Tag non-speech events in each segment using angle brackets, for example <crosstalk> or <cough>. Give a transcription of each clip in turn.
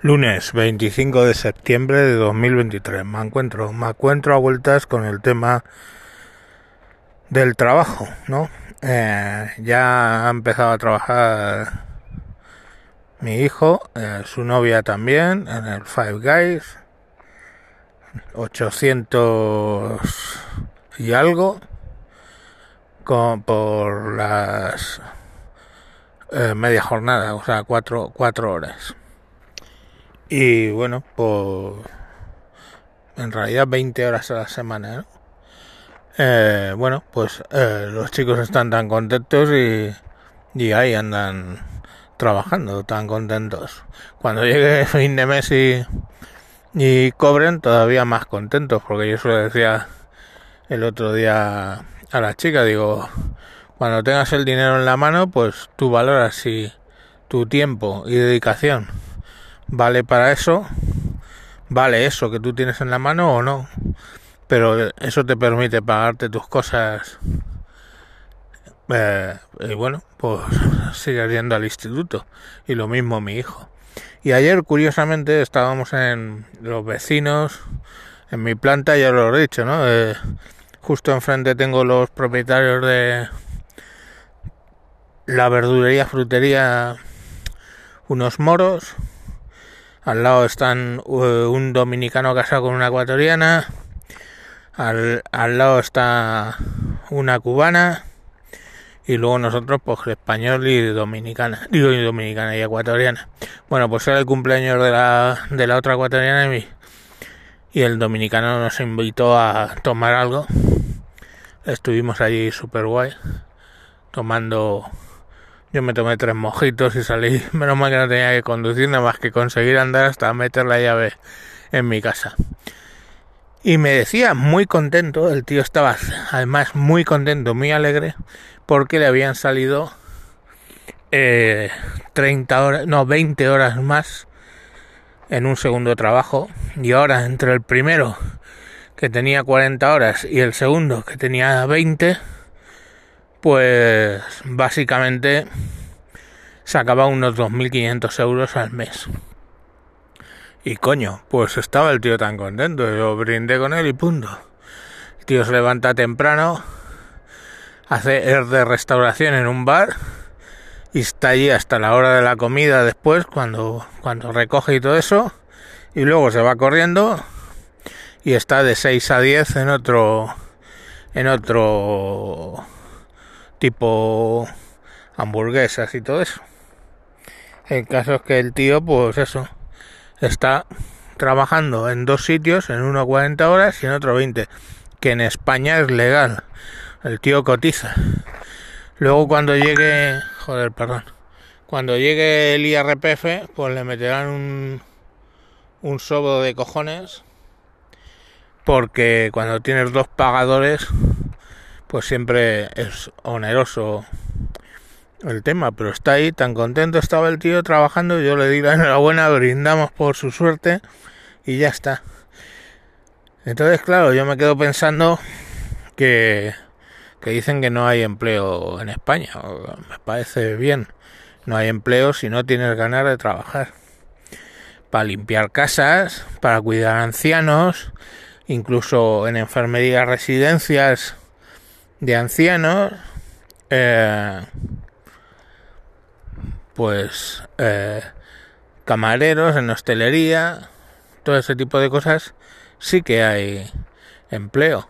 Lunes 25 de septiembre de 2023. Me encuentro, me encuentro a vueltas con el tema del trabajo, ¿no? Eh, ya ha empezado a trabajar mi hijo, eh, su novia también, en el Five Guys, 800 y algo, con, por las eh, media jornada, o sea, cuatro, cuatro horas. Y bueno, pues en realidad 20 horas a la semana. Eh, bueno, pues eh, los chicos están tan contentos y, ahí andan trabajando tan contentos. Cuando llegue fin de mes y, y cobren, todavía más contentos, porque yo se lo decía el otro día a la chica, digo, cuando tengas el dinero en la mano, pues tú valoras si tu tiempo y dedicación vale para eso, vale eso que tú tienes en la mano o no, pero eso te permite pagarte tus cosas. Eh, y bueno, pues <laughs> sigue yendo al instituto y lo mismo mi hijo. Y ayer, curiosamente, estábamos en los vecinos, en mi planta, ya lo he dicho, ¿no? Eh, justo enfrente tengo los propietarios de la verdulería, frutería, unos moros, al lado están uh, un dominicano casado con una ecuatoriana. Al, al lado está una cubana. Y luego nosotros, pues español y dominicana. Y dominicana y ecuatoriana. Bueno, pues era el cumpleaños de la, de la otra ecuatoriana y, y el dominicano nos invitó a tomar algo. Estuvimos allí super guay. Tomando yo me tomé tres mojitos y salí. <laughs> Menos mal que no tenía que conducir, nada más que conseguir andar hasta meter la llave en mi casa. Y me decía muy contento, el tío estaba además muy contento, muy alegre, porque le habían salido eh, 30 horas, no, 20 horas más en un segundo trabajo. Y ahora entre el primero que tenía 40 horas y el segundo que tenía 20, pues básicamente sacaba unos 2.500 euros al mes. Y coño, pues estaba el tío tan contento, yo brindé con él y punto. El tío se levanta temprano, hace de restauración en un bar y está allí hasta la hora de la comida después cuando, cuando recoge y todo eso y luego se va corriendo y está de 6 a 10 en otro en otro tipo hamburguesas y todo eso. El caso es que el tío, pues eso, está trabajando en dos sitios, en uno 40 horas y en otro 20, que en España es legal. El tío cotiza. Luego cuando llegue, joder, perdón, cuando llegue el IRPF, pues le meterán un, un sobo de cojones, porque cuando tienes dos pagadores, pues siempre es oneroso el tema, pero está ahí, tan contento estaba el tío trabajando, yo le di la enhorabuena, brindamos por su suerte y ya está. Entonces, claro, yo me quedo pensando que, que dicen que no hay empleo en España, me parece bien, no hay empleo si no tienes ganas de trabajar. Para limpiar casas, para cuidar ancianos, incluso en enfermería residencias de ancianos, eh, pues eh, camareros en hostelería, todo ese tipo de cosas, sí que hay empleo.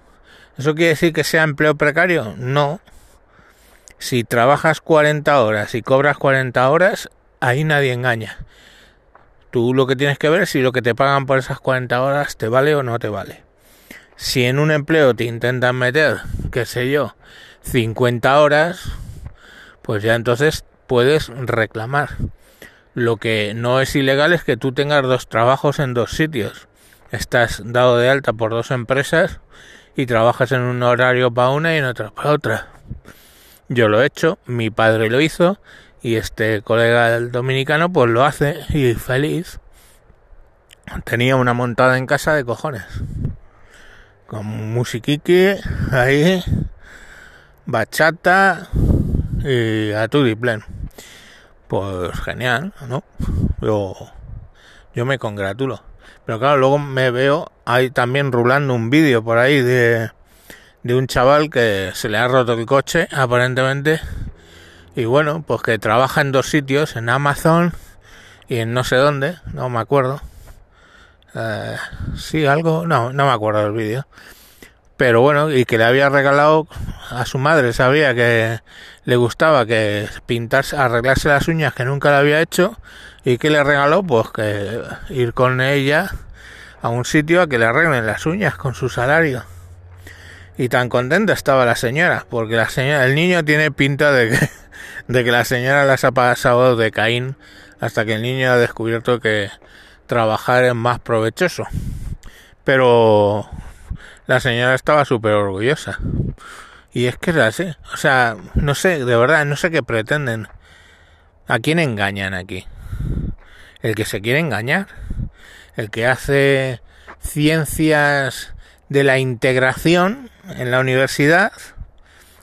¿Eso quiere decir que sea empleo precario? No. Si trabajas 40 horas y cobras 40 horas, ahí nadie engaña. Tú lo que tienes que ver es si lo que te pagan por esas 40 horas te vale o no te vale. Si en un empleo te intentan meter, qué sé yo, 50 horas, pues ya entonces puedes reclamar. Lo que no es ilegal es que tú tengas dos trabajos en dos sitios. Estás dado de alta por dos empresas y trabajas en un horario para una y en otro para otra. Yo lo he hecho, mi padre lo hizo y este colega dominicano pues lo hace y feliz. Tenía una montada en casa de cojones con musiquique ahí, bachata y a tu Pues genial, ¿no? Yo yo me congratulo. Pero claro, luego me veo ahí también rulando un vídeo por ahí de, de un chaval que se le ha roto el coche, aparentemente. Y bueno, pues que trabaja en dos sitios, en Amazon y en no sé dónde, no me acuerdo. Eh, sí, algo, no, no me acuerdo del vídeo. Pero bueno, y que le había regalado a su madre, sabía que le gustaba que pintarse, arreglarse las uñas que nunca le había hecho y que le regaló pues que ir con ella a un sitio a que le arreglen las uñas con su salario. Y tan contenta estaba la señora, porque la señora, el niño tiene pinta de que, de que la señora las ha pasado de Caín hasta que el niño ha descubierto que trabajar es más provechoso. Pero la señora estaba súper orgullosa. Y es que es así. O sea, no sé, de verdad, no sé qué pretenden. ¿A quién engañan aquí? El que se quiere engañar. El que hace ciencias de la integración en la universidad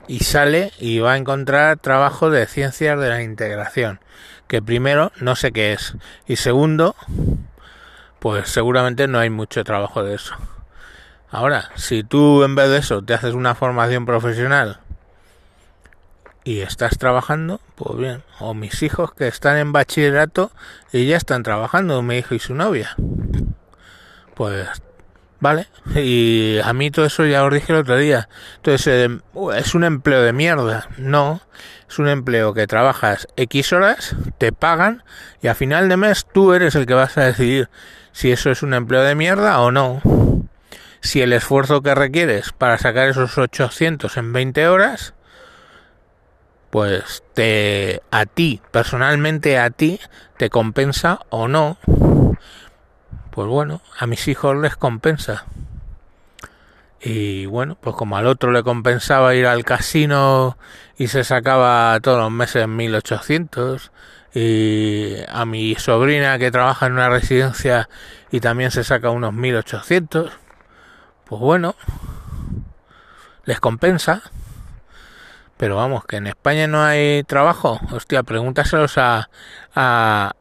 y sale y va a encontrar trabajo de ciencias de la integración. Que primero no sé qué es. Y segundo, pues seguramente no hay mucho trabajo de eso. Ahora, si tú en vez de eso te haces una formación profesional y estás trabajando, pues bien. O mis hijos que están en bachillerato y ya están trabajando, mi hijo y su novia. Pues vale. Y a mí todo eso ya os dije el otro día. Entonces, eh, es un empleo de mierda. No, es un empleo que trabajas X horas, te pagan y a final de mes tú eres el que vas a decidir si eso es un empleo de mierda o no si el esfuerzo que requieres para sacar esos 800 en 20 horas, pues te a ti, personalmente a ti, te compensa o no. Pues bueno, a mis hijos les compensa. Y bueno, pues como al otro le compensaba ir al casino y se sacaba todos los meses 1800 y a mi sobrina que trabaja en una residencia y también se saca unos 1800 pues bueno, les compensa. Pero vamos, que en España no hay trabajo. Hostia, pregúntaselos a, a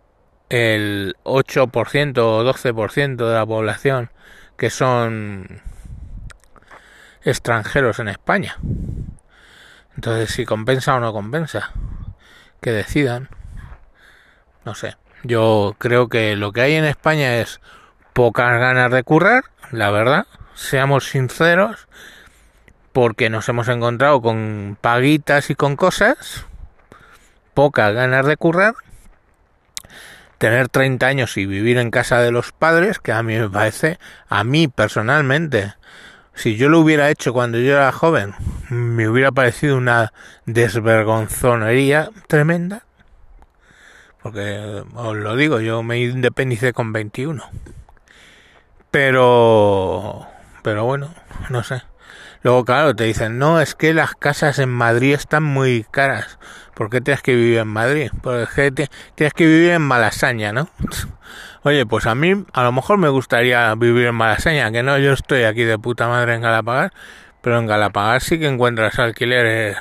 el 8% o 12% de la población que son extranjeros en España. Entonces, si compensa o no compensa, que decidan. No sé. Yo creo que lo que hay en España es pocas ganas de currar, la verdad seamos sinceros, porque nos hemos encontrado con paguitas y con cosas, pocas ganas de currar, tener 30 años y vivir en casa de los padres, que a mí me parece, a mí personalmente, si yo lo hubiera hecho cuando yo era joven, me hubiera parecido una desvergonzonería tremenda. Porque os lo digo, yo me independicé con 21. Pero pero bueno, no sé. Luego, claro, te dicen, no, es que las casas en Madrid están muy caras. ¿Por qué tienes que vivir en Madrid? Porque tienes que vivir en Malasaña, ¿no? <laughs> Oye, pues a mí a lo mejor me gustaría vivir en Malasaña, que no, yo estoy aquí de puta madre en Galapagar, pero en Galapagar sí que encuentras alquileres.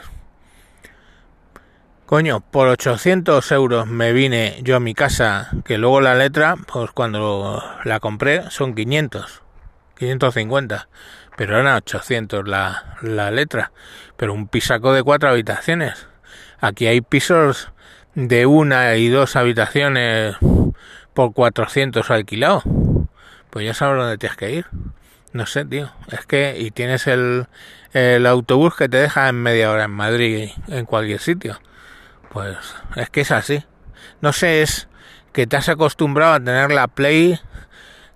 Coño, por 800 euros me vine yo a mi casa, que luego la letra, pues cuando la compré son 500. 550, pero eran 800 la, la letra, pero un pisaco de cuatro habitaciones. Aquí hay pisos de una y dos habitaciones por 400 alquilado. Pues ya sabes dónde tienes que ir. No sé, tío. Es que, y tienes el, el autobús que te deja en media hora en Madrid, en cualquier sitio. Pues es que es así. No sé, es que te has acostumbrado a tener la Play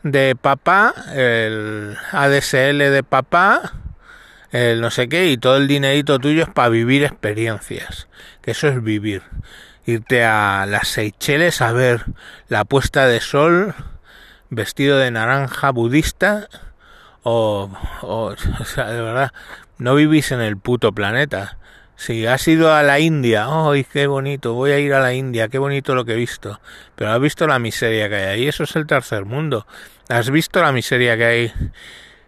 de papá, el ADSL de papá, el no sé qué, y todo el dinerito tuyo es para vivir experiencias. Que eso es vivir. Irte a las Seychelles a ver la puesta de sol vestido de naranja budista o, o, <laughs> o sea, de verdad, no vivís en el puto planeta. Si has ido a la India, ¡ay, qué bonito! Voy a ir a la India, qué bonito lo que he visto. Pero has visto la miseria que hay ahí, eso es el tercer mundo. ¿Has visto la miseria que hay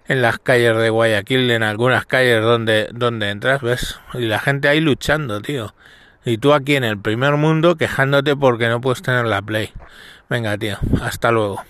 en las calles de Guayaquil, en algunas calles donde, donde entras, ves? Y la gente ahí luchando, tío. Y tú aquí en el primer mundo quejándote porque no puedes tener la Play. Venga, tío, hasta luego.